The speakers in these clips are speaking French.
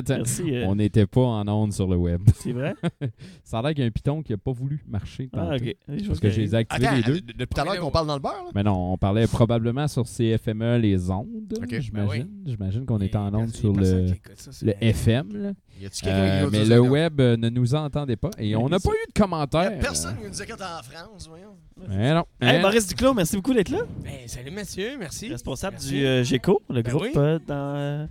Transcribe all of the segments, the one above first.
Attends. Merci. euh, On n'était pas en onde sur le web. C'est vrai? Ça a l'air qu'il y a un piton qui n'a pas voulu marcher. Ah, tantôt. ok. Choses Parce que je les ai activés Attends, les deux. depuis tout à l'heure qu'on parle dans le beurre, là? Mais non, on parlait probablement sur CFME, les ondes, Ok. j'imagine. Ben oui. J'imagine qu'on était en onde sur le, FM. là. Y a-tu quelqu'un Euh, mais le web euh, ne nous entendait pas. Et on n'a pas eu de commentaires. personne qui nous écoute en France, voyons. Mais non. Hey, Hein? Boris Duclos, merci beaucoup d'être là. Ben, salut, monsieur. Merci. Responsable Merci. du euh, GECO, le Ben groupe oui. euh, dans euh,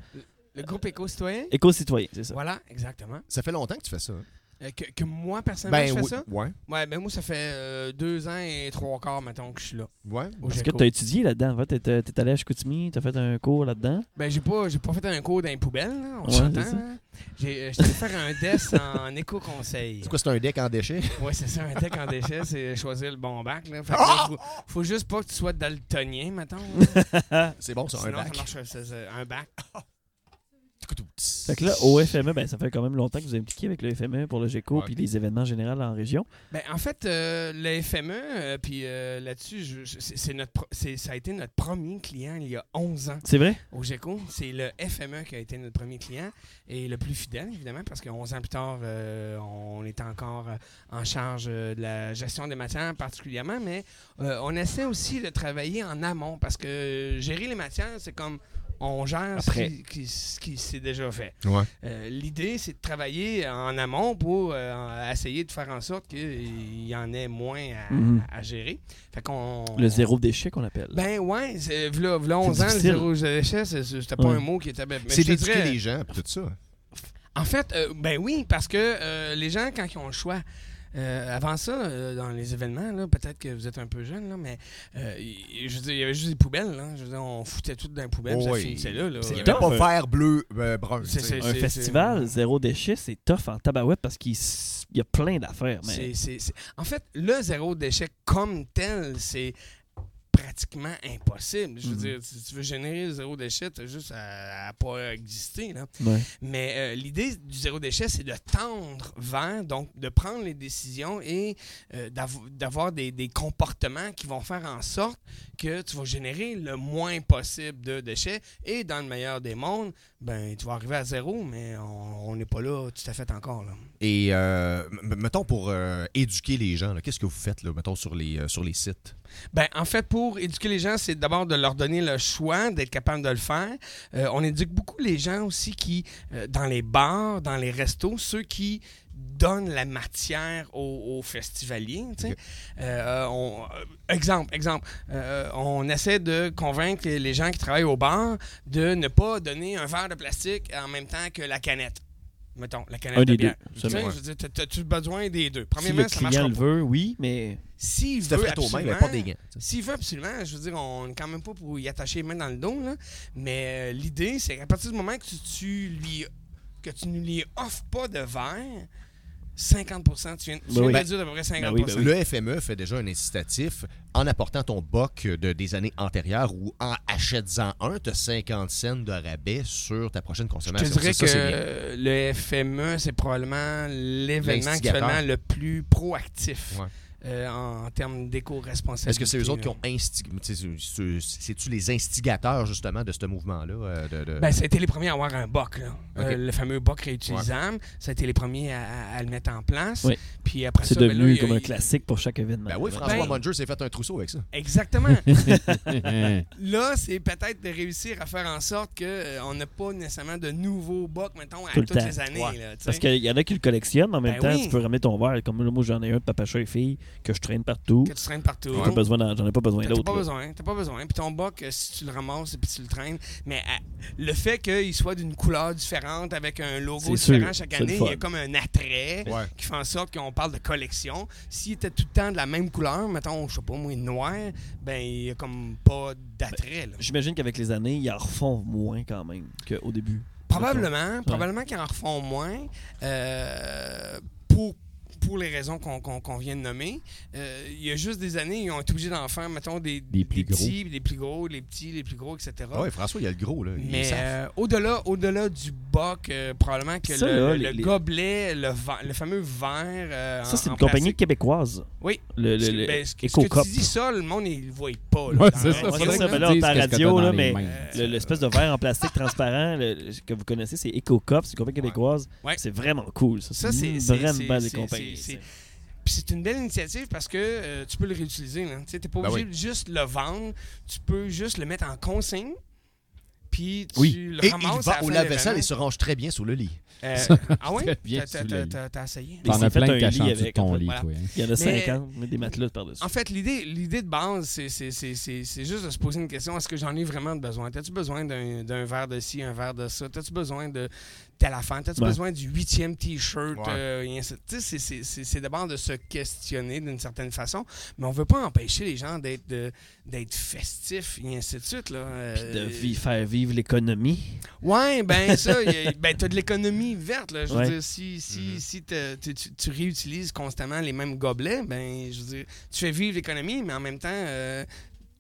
Le groupe éco-citoyen. Éco-Citoyen, c'est ça. Voilà, exactement. Ça fait longtemps que tu fais ça. hein? Euh, que, que moi, personnellement, je fais oui. ça? Ouais. Ouais, ben moi, ça fait euh, deux ans et trois quarts, mettons, que je suis là. Ouais. Au Parce que GECO. tu as étudié là-dedans. En fait, t'es t'es allé à Chicoutimi, t'as fait un cours là-dedans. Ben, j'ai pas, j'ai pas fait un cours dans les poubelles, là, on Ouais, s'entend. c'est ça. hein? J'ai euh, j'étais allé faire un DES en éco-conseil. C'est quoi, c'est un deck en déchets? Ouais, c'est ça, un deck en déchets, c'est choisir le bon bac. Là. Fait que Ah! là, faut, faut juste pas que tu sois daltonien, mettons. là. C'est bon, ça, un Sinon, ça bac. marche, c'est- c'est un bac. Fait que là, au FME, ben, ça fait quand même longtemps que vous êtes impliqué avec le FME pour le GECO puis les événements généraux en région. Ben, en fait, euh, le FME, euh, puis euh, là-dessus, je- je- c'est notre, ça a été notre premier client il y a 11 ans C'est vrai? au GECO. C'est le FME qui a été notre premier client et le plus fidèle, évidemment, parce que 11 ans plus tard, on est encore en charge de la gestion des matières particulièrement, mais on essaie aussi de travailler en amont parce que gérer les matières, c'est comme on gère ce qui, qui- ce qui s'est déjà fait. Ouais. Euh, L'idée, c'est de travailler en amont pour euh, essayer de faire en sorte qu'il y en ait moins à, Mhm. à gérer. Fait qu'on... Le zéro déchet qu'on appelle. Ben ouais, c'est, v'là, v'là 11 ans, le zéro déchet, c'est- c'était pas Ouais. un mot qui était... mais C'est d'éduquer dirais- les gens, tout ça. En fait, euh, ben oui, parce que euh, les gens, quand ils ont le choix... euh, avant ça, euh, dans les événements, là, peut-être que vous êtes un peu jeune, là, mais euh, y- je veux dire, il y avait juste des poubelles. Là, je veux dire, on foutait tout dans les poubelles, Oh oui. finissait là. là. C'est pas tough, vert, bleu, euh, brun. C'est- c'est- un c'est- festival zéro déchet, c'est tough en tabarouette parce qu'il y a plein d'affaires. Mais... C'est- c'est- c'est- En fait, le zéro déchet comme tel, c'est pratiquement impossible. Je veux Mhm. dire, si tu veux générer zéro déchet, tu juste à, à pas exister. Là. Ouais. Mais euh, l'idée du zéro déchet, c'est de tendre vers, donc de prendre les décisions et euh, d'av- d'avoir des, des comportements qui vont faire en sorte que tu vas générer le moins possible de déchets. Et dans le meilleur des mondes, ben, tu vas arriver à zéro, mais on n'est pas là tout à fait encore. Là. Et euh, mettons pour éduquer les gens, qu'est-ce que vous faites, là, mettons, sur les, sur les sites? Ben, en fait, pour éduquer les gens, c'est d'abord de leur donner le choix d'être capable de le faire. Euh, on éduque beaucoup les gens aussi qui, euh, dans les bars, dans les restos, ceux qui donnent la matière aux, aux festivaliers. Euh, on- exemple, exemple, euh, on essaie de convaincre les gens qui travaillent au bar de ne pas donner un verre de plastique en même temps que la canette. Mettons, la canette Un de des bière. deux, Tu sais, seulement. je veux dire, t'as- t'as-tu besoin des deux? Si Premièrement, le ça client marchera le pas. veut, oui, mais S'il C'était veut fait au même, mais absolument- pas des gants. tu sais. s'il veut absolument, je veux dire, on n'est quand même pas pour y attacher les mains dans le dos, là. mais euh, l'idée, c'est qu'à partir du moment que tu, tu lui que tu ne lui offres pas de verre, 50 tu viens, tu Ben viens oui. de réduire d'à peu près 50 Ben oui, ben oui. Le FME fait déjà un incitatif en apportant ton boc de, des années antérieures ou en achètes-en un, tu as 50 cents de rabais sur ta prochaine Je consommation. te dirais Ça, que ça, le FME, c'est probablement l'événement L'instigateur. actuellement le plus proactif Ouais. Euh, en termes d'éco-responsabilité. Est-ce que c'est eux autres qui là. ont instigé. C'est-tu les instigateurs, justement, de ce mouvement-là? euh, de- de- Ben, ça a été les premiers à avoir un boc, là. Euh, le fameux boc réutilisable. Ça a été les premiers à, le mettre en place. Oui. Puis après c'est ça, ben là, devenu a- comme un classique pour chaque événement. Ben oui, François Ben- Munger s'est fait un trousseau avec ça. Exactement. Là, c'est peut-être de réussir à faire en sorte qu'on n'a pas nécessairement de nouveaux bocs, mettons, à Tout le toutes temps. les années. Ouais. là. Parce qu'il y en a qui le collectionnent, mais en même Ben temps, oui. tu peux ramener ton verre. Comme moi, j'en ai un de papa chat et fille que je traîne partout. que tu traînes partout. J'en ai pas besoin d'en- J'en ai pas besoin T'as d'autres. pas besoin, t'as pas besoin. Puis ton boc, euh, si tu le ramasses et puis tu le traînes, mais euh, le fait qu'il soit d'une couleur différente avec un logo différent sûr, chaque année, il y a comme un attrait Ouais. qui fait en sorte qu'on parle de collection. S'il était tout le temps de la même couleur, mettons, je sais pas moi, noir, ben il y a comme pas d'attrait. là. J'imagine qu'avec les années, ils en refont moins quand même qu'au début. Probablement, probablement qu'ils en refont moins. euh, pour pour les raisons qu'on vient de nommer. Euh, il y a juste des années, ils ont été obligés d'en faire, mettons, des, Des plus gros. petits, des plus gros, les petits, les plus gros, etc. Ah ouais, François, il y a le gros, là. Il Mais euh, au-delà, au-delà du boc, euh, probablement que Ça, le, là, le les- les- gobelet, le, fameux verre. euh, Ça, c'est en une compagnie plastique. québécoise. Oui. Le, le, le ben, ce, que- ce que tu dis ça, le monde, il ne le voit pas. là, Ouais, c'est ça. ça, ben là, on à radio, là, mais L'espèce de verre en plastique transparent que vous connaissez, c'est Eco Cup, c'est une compagnie québécoise. Ouais. C'est vraiment cool. Ça, Ça, c'est vraiment belle c'est- compagnie. C'est- c'est une belle initiative parce que euh, tu peux le réutiliser. Tu n'es pas Ben obligé de juste le vendre. Tu peux juste le mettre en consigne. Puis tu Oui. le Et il ramasses à va la au de lave-vaisselle et se range très bien sous le lit. Euh, ah oui? Très bien T'as- sous t'as- le lit. t'as- T'as essayé? Il T'en as plein lit dessous de avec, ton en fait. lit, Voilà. toi. hein. Il y en a Mais- 50, mais des matelas par-dessus. En fait, l'idée, l'idée de base, c'est, c'est, c'est, c'est, c'est juste de se poser une question. Est-ce que j'en ai vraiment besoin? T'as-tu besoin d'un, d'un verre de ci, un verre de ça? T'as-tu besoin de telle affaire? T'as-tu Ouais. besoin du huitième T-shirt? Ouais. euh, de- tu c'est, c'est, c'est, c'est d'abord de se questionner d'une certaine façon, mais on veut pas empêcher les gens d'être, de- d'être festifs et ainsi de suite. Là. Puis de Euh, vi- faire vivre l'économie. Ouais, ben ça, a- ben t'as de l'économie verte. Là. Je veux Ouais. dire, si, si, Mhm. si tu, tu- tu réutilises constamment les mêmes gobelets, ben je veux dire, tu fais vivre l'économie, mais en même temps, euh,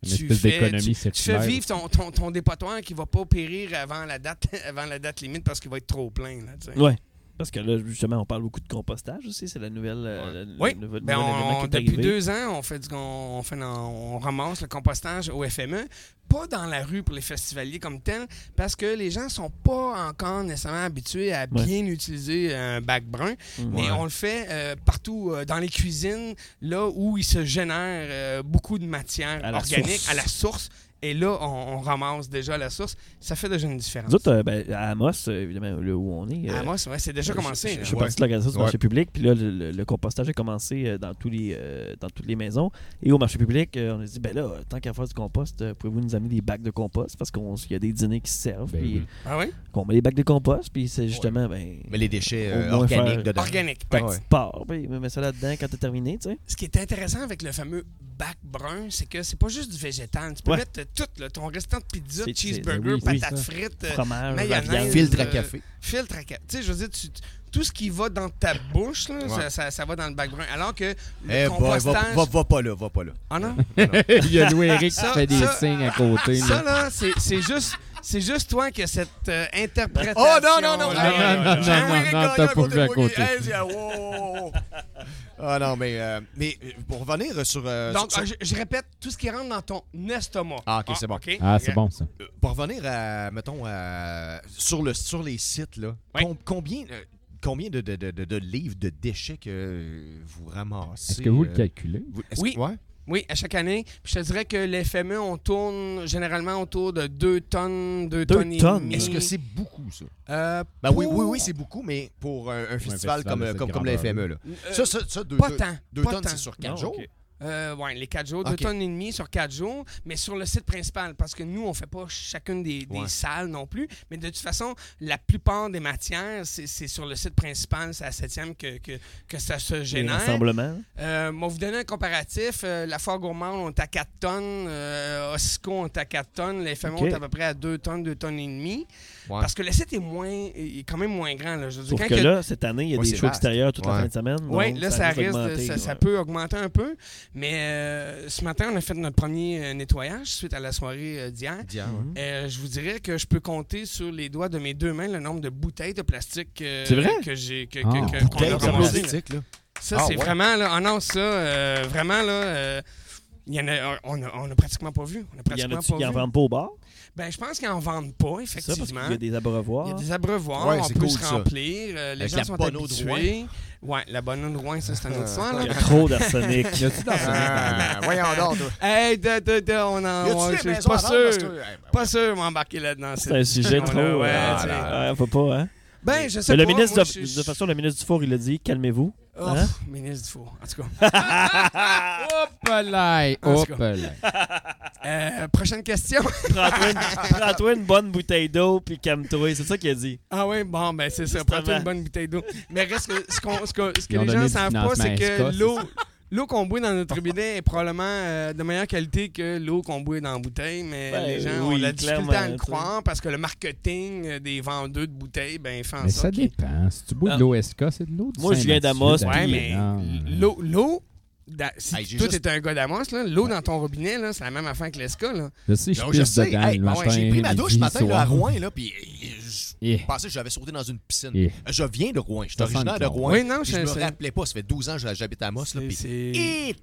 Une tu, espèce d'économie tu, tu fais vivre ton, ton, ton dépotoir qui va pas périr avant la date, avant la date limite parce qu'il va être trop plein. Là. Ouais. Parce que là, justement, on parle beaucoup de compostage aussi. C'est la nouvelle. euh, Oui, Ben, nouvel événement on- qui est depuis deux ans, on fait du, on, fait on ramasse le compostage au FME, pas dans la rue pour les festivaliers comme tel, parce que les gens sont pas encore nécessairement habitués à Ouais. bien utiliser un bac brun, Mhm. mais Ouais. on le fait euh, partout euh, dans les cuisines, là où il se génère euh, beaucoup de matière À organique à la source. Et là, on, on ramasse déjà la source. Ça fait déjà une différence. Nous autres, euh, ben, à Amos, euh, évidemment, là où on est. euh, Ah, moi, c'est déjà commencé. Je, suis Ouais. parti de l'organisation du Ouais. marché public, puis là, le, le- le compostage a commencé dans, tous les, euh, dans toutes les maisons. Et au marché public, euh, on a dit, ben là, tant qu'à faire du compost, euh, pouvez-vous nous amener des bacs de compost? Parce qu'il y a des dîners qui se servent, Ben puis. Ah oui? qu'on met des bacs de compost, puis c'est justement, ben, Mais les déchets euh, organiques dedans. Organique. ta ouais. part, puis mets ça là-dedans quand t'as terminé, tu sais. Ce qui est intéressant avec le fameux bac brun, c'est que c'est pas juste du végétal. Tu peux Ouais. mettre tout, là, ton restant de pizza, cheeseburger, ben oui, patates frites, euh, Fromage, mayonnaise. viande. Filtre à euh, café. filtre à café. Tu sais, je veux dire, tu- tout ce qui va dans ta bouche, là, Ouais. ça, ça- ça va dans le bac brun. Alors que le Eh boy, va, compostage... va, va pas là, va pas là. Ah non? Il y a Louis-Éric qui Ça- fait des ça- signes à côté. Ça, là. là, c'est c'est juste... C'est juste toi qui as cette euh, interprétation. Oh, non, non, non, non, non, non, non, non, t'as pas vu à côté. Hey, wow. Ah non, mais, euh, mais euh, pour revenir sur. euh, Donc, sur- euh, je, je répète, tout ce qui rentre dans ton estomac. Ah, ok, c'est bon. ok, Ah, c'est bon, ça. euh, pour revenir à, mettons, à- sur, le, sur les sites, là, Oui. com- combien, euh, combien de, de, de, de- livres de déchets que vous ramassez? Est-ce que vous le euh, calculez? vous- Oui. que- ouais? Oui, à chaque année. Puis je te dirais que les FME, on tourne généralement autour de 2 tonnes, 2 Deux tonnes. Est-ce que c'est beaucoup, ça? Euh, Ben oui, pour- oui, oui, c'est beaucoup, mais pour un, un festival, festival comme, euh, comme, comme la. FME, là. Euh, ça, ça, ça, deux, pas deux- tant. deux pas tonnes, tant. c'est sur quatre Non, jours? ok. Euh, ouais, les 4 jours, 2 Ok. tonnes et demie sur 4 jours, mais sur le site principal, parce que nous, on fait pas chacune des, des Ouais. salles non plus. Mais de toute façon, la plupart des matières, c'est c'est sur le site principal, c'est à 7e que, que, que ça se Les génère. rassemblements. Euh, moi, vous donner un comparatif. Euh, la Foire Gourmande, on est à 4 tonnes. Euh, Osco, on est à 4 tonnes. Les FMO, Ok. on est à peu près à 2 tonnes, 2 tonnes et demie. Ouais. Parce que le site est moins, est quand même moins grand. Là. Je veux dire, Sauf quand que que- là, cette année, il y a Ouais, des shows vaste. extérieurs toute la Ouais. fin de semaine. Oui, là, ça, risque ça peut augmenter un peu. Mais euh, ce matin, on a fait notre premier euh, nettoyage suite à la soirée euh, d'hier. Euh, je vous dirais que je peux compter sur les doigts de mes deux mains le nombre de bouteilles de plastique euh, vrai? que j'ai que, Ah, que- que- qu'on Bouteilles a de ramassées. plastique, là. Ça, Ah, c'est ouais. vraiment là. Ah non, ça, euh, vraiment là. euh, il y en a, on, a, on a pratiquement pas vu. On a Il y en a-tu qui en vendent vendent pas au bar? Ben, je pense qu'ils en vendent pas, C'est ça, parce effectivement. qu'il y a des abreuvoirs. Il y a des abreuvoirs, Ouais, on c'est peut cool, se remplir. euh, les Avec gens la sont habitués. Ouais, la bonne eau de Rouen, ça, c'est une autre histoire. Il y a trop d'arsenic. Y a-tu dans Ah, voyons donc, toi. Hey, de, de, de, on en. Je des suis maisons pas sûr. ben, Pas sûr de m'embarquer là-dedans. C'est un sujet trop. Ouais, Ouais, faut pas, hein? Ben, je sais Mais le pas. ministre, moi, de, je- de toute façon, le ministre du Four, il a dit calmez-vous. Oh, Hein? ministre du four. En tout cas. Hop là! Hop là! Euh, prochaine question. Prends-toi une, bonne bouteille d'eau puis calme-toi. C'est ça qu'il a dit. Ah oui, bon, ben c'est ça. Prends-toi une bonne bouteille d'eau. Mais reste que ce, qu'on- ce que, ce que les gens du savent pas, c'est que l'eau, l'eau qu'on boit dans notre robinet est probablement euh, de meilleure qualité que l'eau qu'on boit dans la bouteille, mais Ben, les gens ont la difficulté à le croire parce que le marketing euh, des vendeurs de bouteilles ben, fait en Mais ça sorte dépend. Si tu bois Ah. de l'OSK, c'est de l'eau de Moi, je viens d'Amos. Ouais, mais l'eau, l'eau, da- si Hey, toi, t'es un gars d'Amos, là, l'eau dans ton robinet, là, c'est la même affaire que l'ESCA. Là. Je sais, je Non, je pisse sais. dedans Hey, le matin, ouais, j'ai pris ma douche ce matin là, à. Rouen, là, puis euh, je pensais que j'avais sauté dans une piscine. Eh. Je viens de Rouen. Je suis originaire de. Rouen. Oui, non, je- je me rappelais pas. Ça fait 12 ans que j'habite à Amos. Là,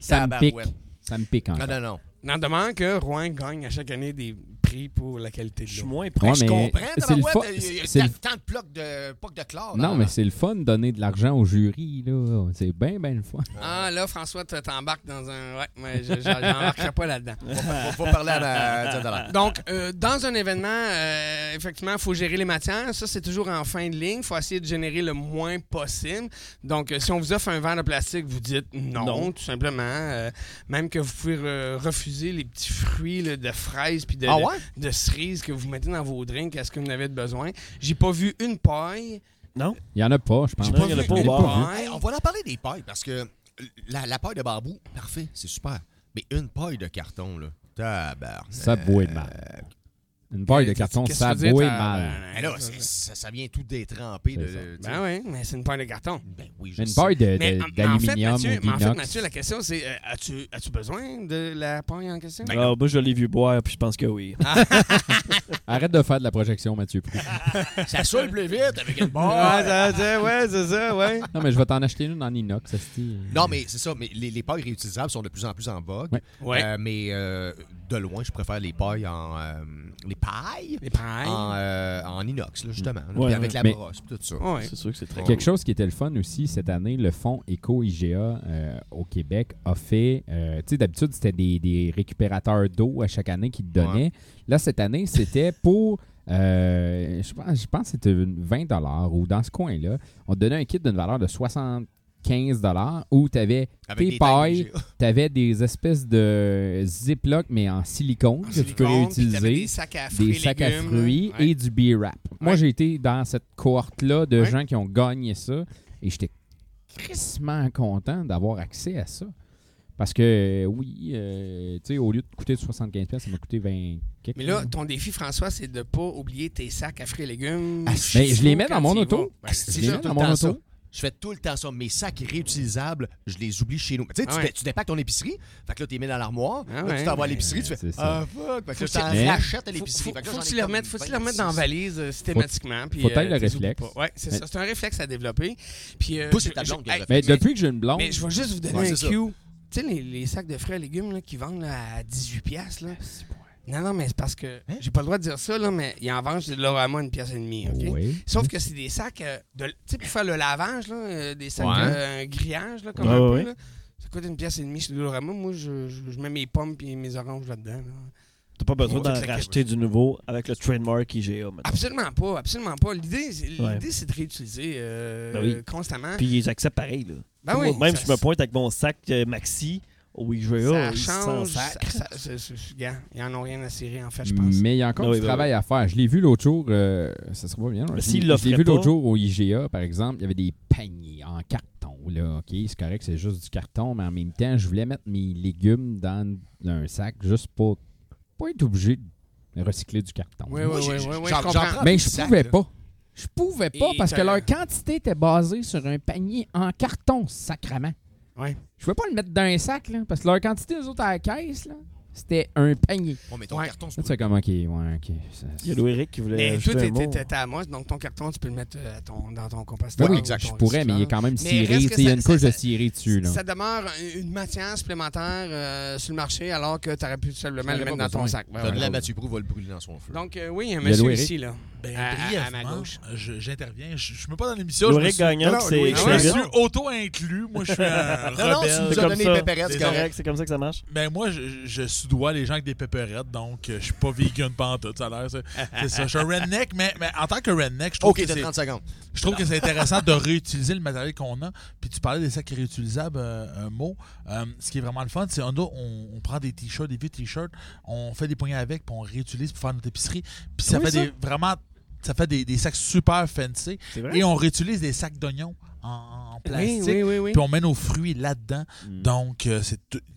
Ça me pique. Ça me pique encore. Non, non, non. N'en demeure que Rouen gagne à chaque année des prix pour la qualité Je de suis l'eau. moins Ouais, prêt. je mais comprends, c'est le fun- Il y a tant de blocs de, que de chlore. Non, dans- mais c'est le fun de donner de l'argent au jury, là. C'est bien, bien le fun. Ah, là, François, tu t'embarques dans un. Ouais, mais je- je- j'embarquerai pas là-dedans. On va, on va parler à attends. Donc, euh, dans un événement, euh, effectivement, il faut gérer les matières. Ça, c'est toujours en fin de ligne. Il faut essayer de générer le moins possible. Donc, euh, si on vous offre un verre de plastique, vous dites non, Non. tout simplement. Euh, même que vous pouvez re- refuser les petits fruits là, de fraises puis de, Ah ouais? De cerises que vous mettez dans vos drinks. Est-ce que vous en avez besoin? J'ai pas vu une paille. Non? Il y en a pas, je pense. J'ai pas vu il y en a pas au bar. vu. Hey, on va en parler des pailles parce que la, la paille de bambou, parfait, c'est super. Mais une paille de carton, là, tabarnak. Ça boit mal. Une paille de carton, ça t'as- mal. Mais là, c'est- ça, ça vient tout détrempé. De, ça. Ben oui, mais c'est une paille de carton. Ben oui, je Une sais. paille mais en fait, d'aluminium ou en fait. Mathieu, la question, c'est euh, as-tu as besoin de la paille en question? Ah, moi, je l'ai vu boire, puis je pense que oui. Arrête de faire de la projection, Mathieu. Ça saoule plus vite avec une Ouais, ça, ça, ouais, c'est ça, ouais. Non, mais je vais t'en acheter une en inox, esti. Non, mais c'est ça. Mais les, les pailles réutilisables sont de plus en plus en vogue. Ouais. Ouais. Euh, mais euh, de loin, je préfère les pailles en. euh, les pailles Les pailles. en, euh, en inox, là, justement. là, Ouais, puis avec la mais- brosse, puis tout ça. Ouais. C'est sûr que c'est très Quelque chose qui était le fun aussi cette année, le fonds Éco-IGA euh, au Québec a fait. euh, tu sais, d'habitude, c'était des, des récupérateurs d'eau à chaque année qui te donnaient. Là, cette année, c'était pour. euh, je, pense, je pense que c'était une 20 ou dans ce coin-là. On te donnait un kit d'une valeur de 75 où tu avais Avec tes des pailles, tu avais des espèces de Ziploc, mais en silicone, En que tu silicone, t'avais réutiliser Des sacs à fruits, des sacs à légumes, fruits ouais. et du B-Rap. Moi, j'ai été dans cette cohorte-là de Ouais. gens qui ont gagné ça et j'étais crissement content d'avoir accès à ça. Parce que, oui, euh, tu sais, au lieu de coûter 75$, piastres, ça m'a coûté 20 quelques. Mais là, ton défi, François, c'est de pas oublier tes sacs à fruits et légumes. Ah, mais je les mets dans mon auto. Ben, je les mets dans mon auto. ça. Je fais tout le temps ça. Mes sacs réutilisables, je les oublie chez nous. Tu sais, tu, Ah dé- ouais. tu dépaques ton épicerie, fait que là, tu les mets dans l'armoire. Ah là, tu t'en vas à l'épicerie, tu fais C'est ça. Ah, fuck. Fait que là, tu tu- rachètes à l'épicerie. faut, que tu les remettes, faut que tu les remettes dans la 26. valise euh, systématiquement. puis, faut tailler euh, le réflexe. Ouais, c'est ça. C'est un réflexe à développer. Puis, euh, Mais depuis que j'ai une blonde, Mais je vais juste vous donner un cue. Tu sais, les, les sacs de fruits et légumes là, qui vendent là, à 18$, piastres, là. Non, non, mais c'est parce que Hein? j'ai pas le droit de dire ça, là, mais ils en vendent chez Lorama une pièce et demie, OK? oui. Sauf que c'est des sacs, euh, de, tu sais, pour faire le lavage, là, euh, des sacs, Ouais. euh, un grillage, là, comme Ouais, un peu, là. Ça coûte une pièce et demie chez Lorama. Moi, je, je, je mets mes pommes et mes oranges là-dedans. là. T'as pas besoin d'en racheter du nouveau avec le trademark IGA maintenant. Absolument pas, absolument pas. L'idée, c'est, l'idée, Ouais. c'est de réutiliser euh, Ben oui. constamment. Puis ils acceptent pareil. Là. Ben Moi, même si je me pointe avec mon sac euh, Maxi au IGA, ça ils s'en change. sacrent. ça- c'est- gars, ils en ont rien à cirer, en fait, je pense. Mais il y a encore oui, du travail à faire. Je l'ai vu l'autre jour, euh, ça sera pas bien. Mais je s'il l'ai- je vu l'autre jour au IGA, par exemple, il y avait des paniers en carton. Là, OK, c'est correct, c'est juste du carton, mais en même temps, je voulais mettre mes légumes dans un sac juste pour pas être obligé de recycler du carton. Oui, oui, oui, oui, oui, je Mais je pouvais pas. Je pouvais pas Et parce que leur quantité était basée sur un panier en carton, sacrement. Ouais. Je pouvais pas le mettre dans un sac, là, parce que leur quantité, eux autres, à la caisse, là, c'était un panier. Bon, mais ton Ouais. carton, c'est tu fais comme, OK, ouais, OK. ça- Il y a Louis-Éric qui voulait Mais ajouter toi, un t'es- mot. t'es t'es à moi, donc ton carton, tu peux le mettre euh, à ton- dans ton composteur. Oui, ou exact, ton je pourrais, mais il est quand même Mais ciré. reste tu sais, Il y a ça- une ça- couche de ça- ciré dessus. Là. Ça demeure une matière supplémentaire euh, sur le marché alors que tu aurais pu simplement J'en le mettre pas dans ton besoin. sac. Ben, Donne-la voilà. à Mathieu Prou, va le brûler dans son feu. Donc, euh, oui, il y a un Il y a monsieur Louis-Éric. ici, là. Ben, À- à- ma gauche. j'interviens. Je ne suis même pas dans l'émission. je suis- c'est Je auto-inclus. Moi, je suis un Non, non, tu nous as donné pépérettes, c'est C'est correct. c'est comme ça que ça marche. Ben moi, je, je soudoie les gens avec des pépérettes, donc euh, je suis pas vegan pantoute, ça a l'air. C'est c'est ça. Je suis un redneck, mais, mais en tant que redneck, je trouve Ok, que t'as c'est 30 secondes. je trouve que c'est intéressant de réutiliser le matériel qu'on a. Puis tu parlais des sacs réutilisables, euh, un mot. Euh, ce qui est vraiment le fun, c'est on, a- on, on prend des t-shirts, des vieux t-shirts, on fait des poignées avec, puis on réutilise pour faire notre épicerie. Puis ça Oui, fait ça. des vraiment ça fait des, des sacs super fancy. Et on réutilise des sacs d'oignons en, plastique. oui, oui, oui. Puis on met nos fruits là-dedans. Mm. Donc, euh,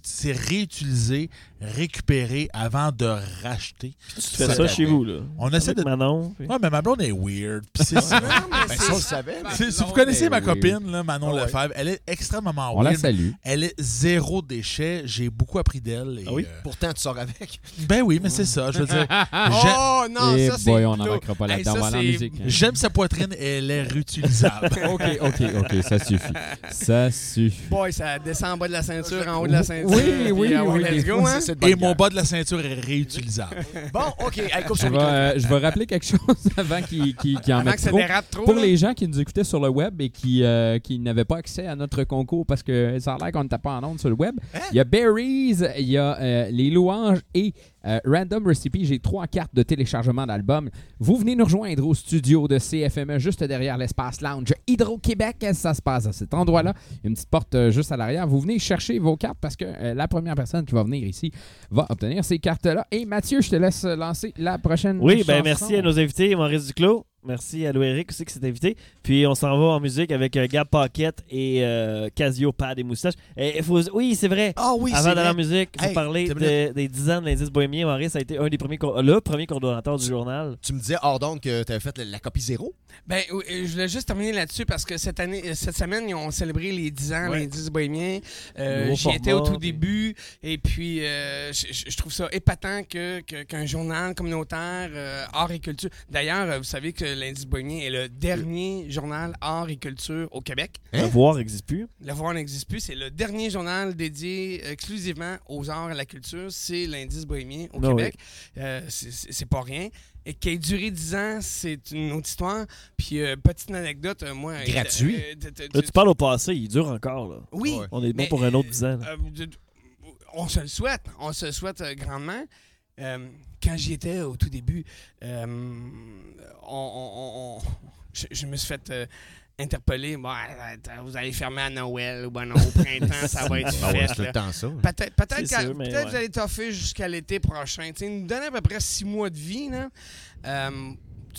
c'est réutilisé, récupéré avant de racheter. Tu fais Ça chez vous, là. On essaie de. Manon. puis- Ouais, mais ma blonde est weird. Puis c'est ça. Mais Ben, c'est- ça, on le savait. mais- C'est- si vous connaissez ma copine, là, Manon Ah ouais. Lefebvre, elle est extrêmement On la weird. salue. Elle est zéro déchet. J'ai beaucoup appris d'elle. Ah oui? euh, Pourtant, tu sors avec. ben oui, mais c'est ça. Je veux dire, Oh non, Et ça c'est. boy, on Flo. n'embarquera pas Hey, là-dedans. ça, en c'est- musique. hein. j'aime sa poitrine et elle est réutilisable. OK, OK, OK, ça suffit. Ça suffit. Boy, ça descend en bas de la ceinture, en haut de la ceinture. Oui, oui, euh, oui. Let's go, hein? C'est de bonne et mon bas de la ceinture est réutilisable. Bon, OK. Hey, coupe Je sur vais, euh, je vais rappeler quelque chose avant qu'il qu'il- qu'il en Avant mette que ça trop. dérape trop. Pour là. les gens qui nous écoutaient sur le web et qui, euh, qui n'avaient pas accès à notre concours parce que ça a l'air qu'on n'était pas en onde sur le web, Hein? il y a Berries, il y a euh, Les Louanges et euh, Random Recipe. J'ai trois cartes de téléchargement d'albums. Vous venez nous rejoindre au studio de CFME juste derrière l'espace lounge Hydro-Québec. Ça se passe à cet endroit-là. Une petite porte euh, juste à l'arrière. Vous venez chercher vos cartes parce que euh, la première personne qui va venir ici va obtenir ces cartes-là. Et Mathieu, je te laisse lancer la prochaine Oui, ben merci à nos invités, Maurice Duclos. Merci à Louis-Éric aussi qui s'est invité. Puis on s'en va en musique avec euh, Gab Pocket et euh, Casio Pad et Moustache. Et faut... Oui, c'est vrai. Ah oui, Avant d'aller en musique, il faut Hey, parler t'as de- des 10 ans de l'indice bohémien. Maurice a été un des premiers, co- le premier coordonnateur du journal. Tu me disais, hors donc, que tu avais fait la, la copie zéro? Ben, oui, euh, je voulais juste terminer là-dessus parce que cette année, euh, cette semaine, ils ont célébré les 10 ans, Ouais. les 10 bohémiens. Euh, Nouveau J'y étais au format, tout puis- début et puis euh, je, je- je trouve ça épatant que- que- qu'un journal communautaire euh, art et culture. D'ailleurs, euh, vous savez que l'indice bohémien est le dernier journal art et culture au Québec. Hein? Le voir n'existe plus. Le voir n'existe plus. C'est le dernier journal dédié exclusivement aux arts et à la culture. C'est l'indice bohémien au Ah Québec. Euh, c'est- pas rien. Et qui a duré 10 ans, c'est une autre histoire. Puis, euh, petite anecdote, euh, moi. Gratuit. euh, t- t- Là, tu parles au passé, il dure encore. Là. Oui. Ouais. On est bon pour un autre 10 ans. euh, on se le souhaite. On se le souhaite grandement. Euh, quand j'y étais au tout début, euh, on, on- on- je, je me suis fait euh, interpeller. Euh, vous allez fermer à Noël ou ben non, au printemps, ça va être ouais, fait. Peut-être sûr, mais peut-être ouais. vous allez toffer jusqu'à l'été prochain. Tu sais, ils nous donnaient à peu près six mois de vie. Là.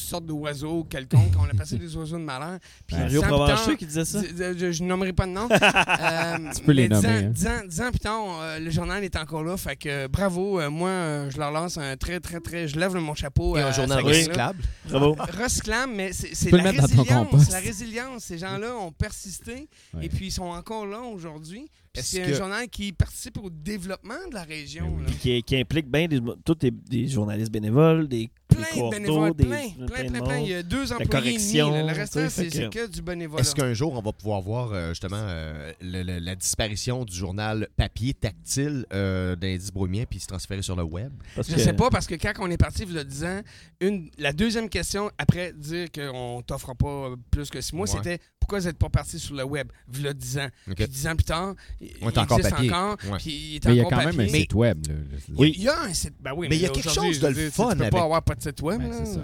Toutes sortes d'oiseaux quelconques. On a passé des oiseaux de malheur. Puis Mario Provencher qui disait ça? Je, je nommerai pas de nom. Euh, Tu peux les dix nommer, ans- hein. dix ans, plus tard, euh, le journal est encore là. Fait que bravo. Euh, moi, euh, je leur lance un très, très, très. Je lève mon chapeau. Et euh, un journal recyclable. Bravo. Recyclable, mais c'est la résilience. La résilience. Ces gens-là ont persisté Ouais. et puis ils sont encore là aujourd'hui. C'est que- un journal qui participe au développement de la région. Ben oui. là. Qui, qui implique bien des, tous des, des journalistes bénévoles, des, Plein des de cordeaux, bénévoles, des, plein, plein, plein, de plein. Il y a deux employés et demi. Le sais, c'est que- que du bénévolat. Est-ce qu'un jour, on va pouvoir voir euh, justement euh, le- le- la disparition du journal papier tactile euh, d'indice bromien puis se transférer sur le web? Parce Je que- sais pas, parce que quand on est parti, vous le disant, une, la deuxième question, après dire qu'on t'offre pas plus que six mois, Ouais. c'était pourquoi vous n'êtes pas parti sur le web, vous le disant. OK. Puis dix ans plus tard, il, On est il encore existe papier. encore, Ouais. puis il est Mais il y a quand même un site web. là. Oui. Il y a un site. Ben oui, Mais il y a quelque chose de le fun Tu peux avec- pas avoir pas de Ben, c'est ça.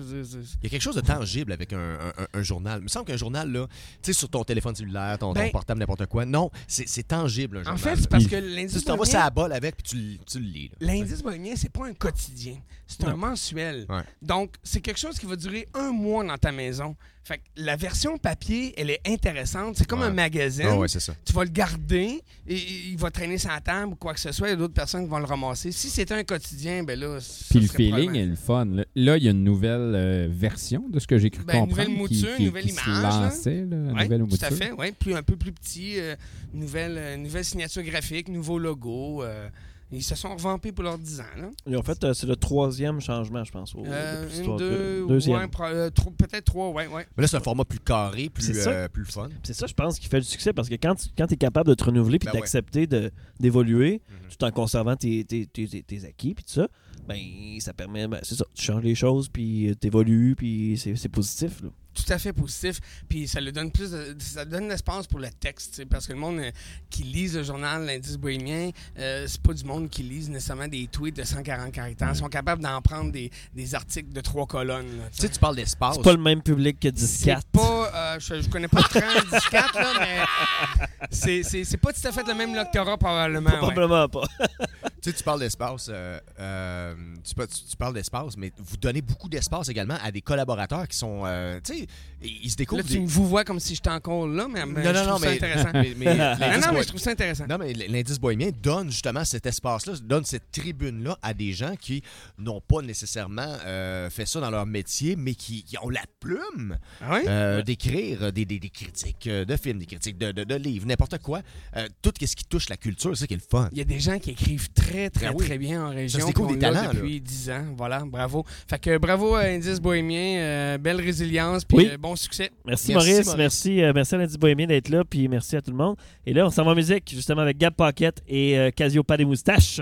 Il y a quelque chose de tangible avec un, un- un- un journal. Il me semble qu'un journal, là, tu sais, sur ton téléphone cellulaire, ton, ton Ben- portable, n'importe quoi. Non, c'est tangible, un En journal. fait, là. c'est parce que l'indice tu t'envoies bohémien- ça à la balle avec puis tu, le- tu le lis. L'indice bohémien, c'est pas un quotidien. C'est un mensuel. Ouais. Donc, c'est quelque chose qui va durer un mois dans ta maison. Fait que la version papier, elle est intéressante. C'est comme Ouais. un magazine. Ah ouais, c'est ça. Tu vas le garder et il va traîner sur la table ou quoi que ce soit. Il y a d'autres personnes qui vont le ramasser. Si c'était un quotidien, ben là. Puis le feeling est le fun. Là, Là, il y a une nouvelle euh, version de ce que j'ai cru Ben, comprendre. nouvelle qui- mouture, qui, nouvelle qui se image, là. lançait, là, Oui, nouvelle tout à fait. Ouais. Plus, un peu plus petit. euh, nouvelle, euh, nouvelle signature graphique, nouveau logo. euh, ils se sont revampés pour leurs 10 ans. Là. Et en fait, euh, c'est le troisième changement, je pense. au- Euh, une, deux, Deuxième. ouais, euh, peut-être trois, ouais, ouais. Mais là, c'est un format plus carré, plus, ça. euh, plus fun. C'est ça, je pense, qui fait du succès parce que quand tu quand es capable de te renouveler puis Ben ouais. d'accepter de- d'évoluer Mhm. tout en conservant tes, tes, tes, tes- tes acquis puis tout ça, ben ça permet, ben, c'est ça, tu changes les choses puis tu évolues puis c'est c'est positif. Là. tout à fait positif. Puis ça lui donne plus de, ça donne l'espace pour le texte, tu sais, parce que le monde euh, qui lise le journal L'Indice bohémien, euh, c'est pas du monde qui lise nécessairement des tweets de 140 caractères. Ils sont capables d'en prendre des, des articles de trois colonnes. là, tu sais, tu parles d'espace. C'est pas le même public que C'est 10-4. pas, euh, je, je connais pas 30, 14, là, mais c'est- c'est c'est pas tout à fait le même lectorat probablement. ouais. Probablement pas. Tu sais, tu parles d'espace, euh, euh, tu, pa- tu- tu parles d'espace, mais vous donnez beaucoup d'espace également à des collaborateurs qui sont, euh, tu sais, ils se découvrent Là, tu des... me vous vois comme si j'étais encore là, mais, mais non, je non, non, trouve ça mais, intéressant. mais, mais non, l'indice non, mais je trouve ça intéressant. non, mais l'indice bohémien donne justement cet espace-là, donne cette tribune-là à des gens qui n'ont pas nécessairement fait ça dans leur métier, mais qui, qui ont la plume Ah oui? d'écrire des, des- des critiques de films, des critiques de, de- de livres, n'importe quoi. Tout ce qui touche la culture, c'est ça qui est le fun. Il y a des gens qui écrivent très, très, Ah oui. très bien en région. se découvre des talents, depuis 10 ans. Voilà, bravo. Fait que bravo à Indice Bohémien. euh, belle résilience, puis Oui. euh, bon succès. Merci, Merci, Maurice, Maurice. merci, euh, merci à lundi bohémien d'être là, puis merci à tout le monde. Et là, on s'en va en musique, justement, avec Gab Pocket et euh, Casio Pas des moustaches.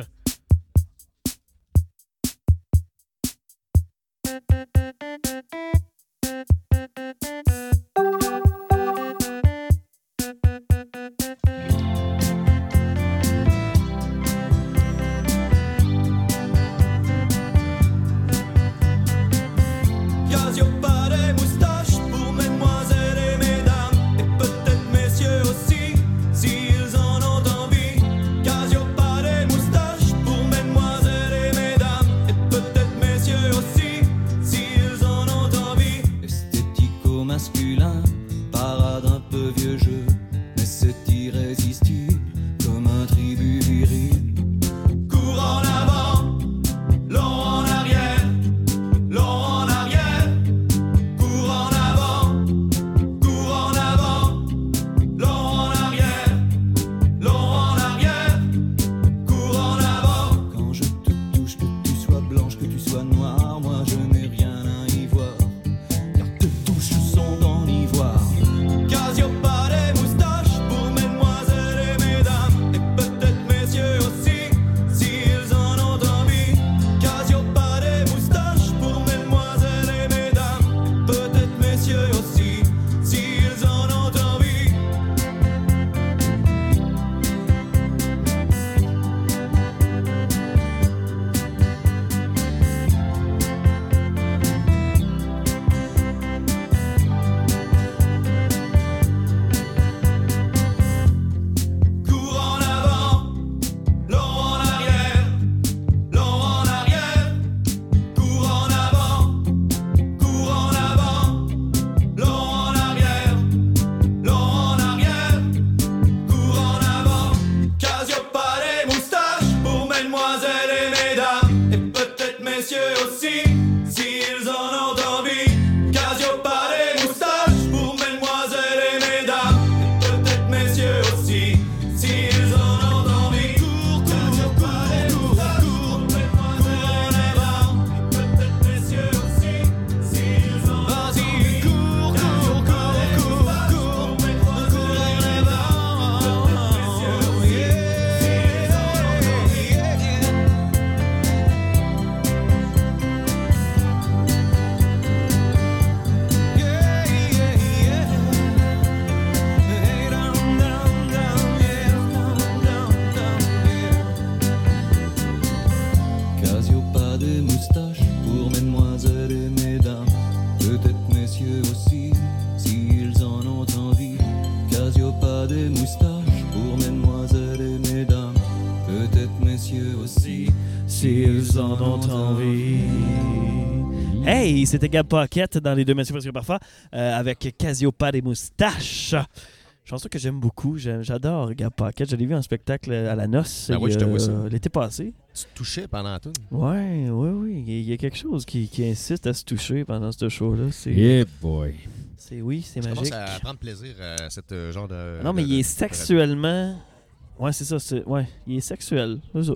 En ont envie. Hey, c'était Gab Pocket dans Les Deux Messieurs Presque Parfois euh, avec Casio Pas des moustaches. Chanson que j'aime beaucoup. J'adore Gab Pocket. Je l'ai vu en spectacle à la noce Ben oui, je te euh, vois ça. l'été passé. Tu te touchais pendant tout. Ouais, oui, oui. Il y a- quelque chose qui, qui insiste à se toucher pendant ce show-là. Yeah, boy. c'est oui, c'est magique. commences à prendre plaisir à ce euh, genre de. Non, mais de- il est de- sexuellement. Ouais, c'est ça. c'est- Ouais, il est sexuel. C'est ça.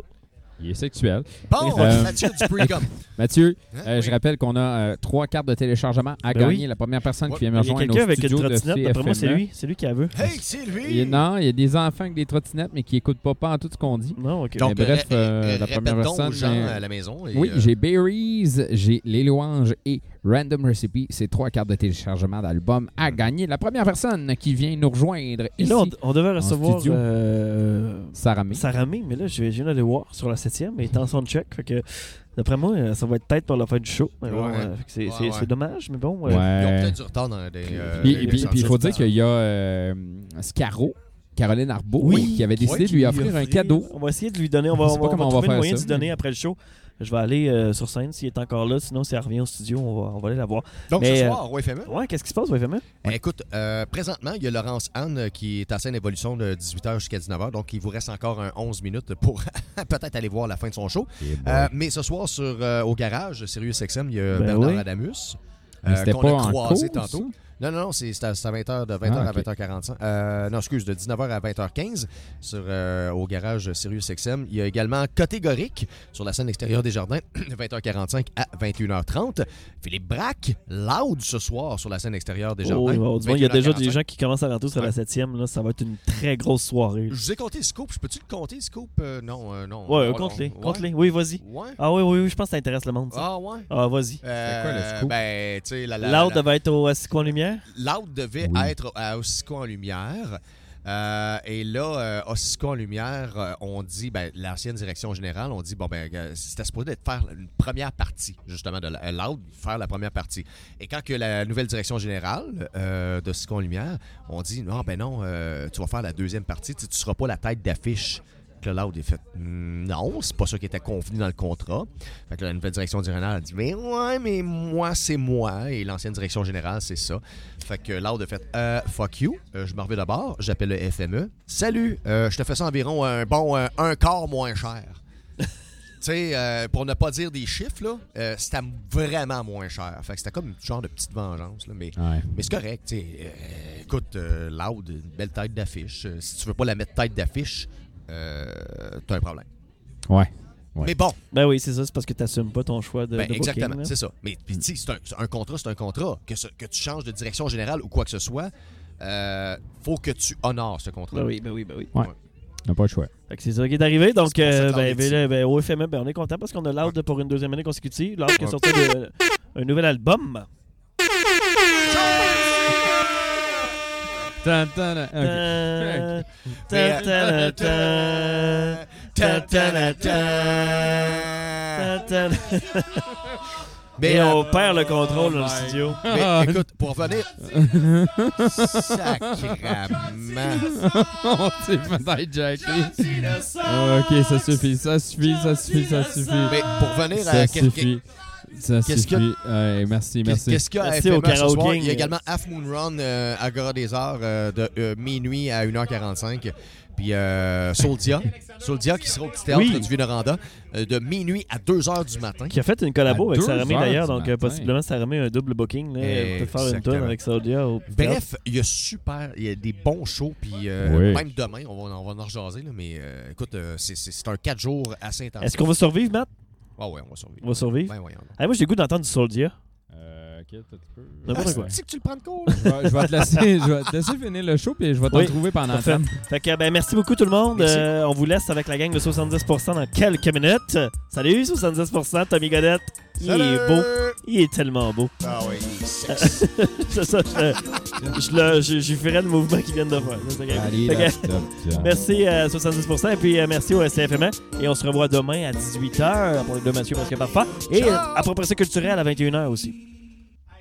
Il est sexuel. Bon, Euh, Mathieu du pre-com. Mathieu, Hein? euh, je rappelle qu'on a euh, trois cartes de téléchargement à Ben gagner. oui. La première personne Ouais. qui vient me Il y a rejoindre quelqu'un au avec une de trottinette. D'après moi, c'est CFME. lui. C'est lui qui a vu. Hey, c'est lui! Il non, il y a des enfants avec des trottinettes, mais qui n'écoutent pas, pas en tout ce qu'on dit. Non, ok. Donc, Mais bref, euh, la première personne, aux gens mais- à la maison. et, Oui, euh, j'ai Berries, j'ai Les Louanges et Random Recipe. C'est trois cartes de téléchargement d'album à gagner. La première personne qui vient nous rejoindre Et ici, là, on, on devait recevoir euh. Sarah May, mais là, je viens d'aller voir sur la 7e, mais il est en son check. Fait que, d'après moi, ça va être peut-être pour la fin du show. Ouais. euh, c'est Ouais, c'est- ouais. c'est dommage, mais bon. Ouais. euh, Ils ont peut-être du retard dans des. euh, Puis, des puis- puis il faut dire qu'il y a euh, Scaro Caroline Arbault, Oui. qui avait décidé de lui offrir un cadeau. On va essayer de lui donner. On va, on va, comment on va trouver le moyen ça, de lui donner après le show. Je vais aller euh, sur scène s'il est encore là. Sinon, si elle revient au studio, on va, on va aller la voir. Donc, Mais, ce euh, soir, au FME, Ouais, qu'est-ce qui se passe au FME? Eh, Écoute, euh, présentement, il y a Laurence Anne qui est à scène évolution de 18h jusqu'à 19h. Donc, il vous reste encore un 11 minutes pour peut-être aller voir la fin de son show. Euh, mais ce soir, sur, euh, au garage, Sirius XM, il y a Ben Bernard oui. Adamus. Euh, c'était qu'on pas a en croisé cours, tantôt. ça? Non, non, non, c'est c'est à, c'est à 20h, de 20h Ah, à 20h45. Euh, non, excuse, de 19h à 20h15 sur, euh, au garage Sirius XM. Il y a également Catégorique sur la scène extérieure des jardins, de 20h45 à 21h30. Philippe Braque, Loud ce soir sur la scène extérieure des jardins. Oh, il y monde. Il y a déjà 21h45. des gens qui commencent à rentrer sur la Ouais. 7e. Là, ça va être une très grosse soirée. Je vous ai compté Scoop. Je peux-tu le compter, Scoop? Euh, non, euh, non. Ouais, compte-les. Oui, vas-y. Ouais. Ah oui, oui, oui, je pense que ça intéresse le monde. ça. Ah, ouais. Ah, vas-y. Euh, quoi, le scoop? Ben, tu sais, la, la, Loud la- va être au Assis en Lumière. Loud devait Oui. être à Ossico en lumière. Euh, et là, euh, Ossico en lumière, euh, on dit, ben, l'ancienne direction générale, on dit, bon, ben, euh, c'était supposé être faire une première partie, justement, de Loud, faire la première partie. Et quand que la nouvelle direction générale euh, d'Ossico en lumière, on dit, non, ben non, euh, tu vas faire la deuxième partie, tu ne seras pas la tête d'affiche. Que là, Loud est fait, Hmm, non, c'est pas ça qui était convenu dans le contrat. Fait que la nouvelle direction générale a dit, mais ouais, mais moi, c'est moi. Et l'ancienne direction générale, c'est ça. Fait que Loud a fait, euh, fuck you, Euh, je m'en reviens d'abord, j'appelle le FME. Salut, euh, je te fais ça environ un bon euh, un quart moins cher. tu sais, euh, pour ne pas dire des chiffres, là, c'était vraiment moins cher. Fait que c'était comme une genre de petite vengeance, là, mais. Ouais. Mais c'est correct, écoute, Loud, une belle tête d'affiche. Si tu veux pas la mettre tête d'affiche, euh, t'as un problème. Ouais. Ouais. Mais bon, Ben oui, c'est ça. C'est parce que tu n'assumes pas ton choix de, ben, de exactement, c'est ça. Mais tu sais, c'est un, contrat, c'est un contrat. Que, ce- que tu changes de direction générale ou quoi que ce soit, euh, faut que tu honores ce contrat. Ben oui, ben oui, ben oui. Ouais. On n'a pas le choix. Fait que c'est ça qui est arrivé. Donc, euh, ben, ben, ben, au FME, ben, on est content parce qu'on a Loud pour une deuxième année consécutive. Loud qui a Ouais. sorti de- un nouvel album. Euh, on perd le contrôle dans le studio. mais écoute, pour revenir. Sacrament. On s'est fait hijacker. Ah, ok, ça suffit, ça suffit, ça suffit, ça suffit. Mais pour revenir Ça à. qu'est- suffit. Ça qu'est-ce suffit. Ouais, merci, merci. qu'est-ce qu'il y a Merci au ce soir? Il y a également Half Moon Run euh, à Gora des Arts euh, de euh, minuit à 1h45. Puis euh, Soldia. Soldia qui sera au petit théâtre Oui. du Vieux-Noranda euh, de minuit à 2h du matin. Qui a fait une collabo À avec Saramé d'ailleurs. Donc, euh, matin. possiblement, Saramé a un double booking. Là. Peut faire une tonne avec Saudia au. Bref, il y a super, il y a des bons shows, puis euh, Oui. même demain, on va, on va en rejaser, là, mais euh, écoute, euh, c'est- c'est c'est un 4 jours assez intense. Est-ce qu'on va survivre, Matt? Ah ouais, on va survivre. On va survivre? Ben, voyons. Ah, moi, j'ai le goût d'entendre du Soldia. Euh, ok, un petit peu. N'importe quoi. C'est que tu le prends de court, là? Je vais, je vais te laisser, je vais te laisser finir le show puis je vais te Oui, retrouver pendant le Parfait. temps. Fait que, ben, merci beaucoup tout le monde. Euh, on vous laisse avec la gang de 70% dans quelques minutes. Salut, 70%, Tommy Godette. Il est beau. Il est tellement beau. Ah oui, il est sexy. C'est ça, je, je, le- je, je ferai le mouvement qu'ils viennent de faire. Allez, stop. Merci à 70% et puis euh, merci au SCFM. Et on se revoit demain à 18h pour les deux Mathieu parce que parfois. Et euh, à propos culturel à 21h aussi.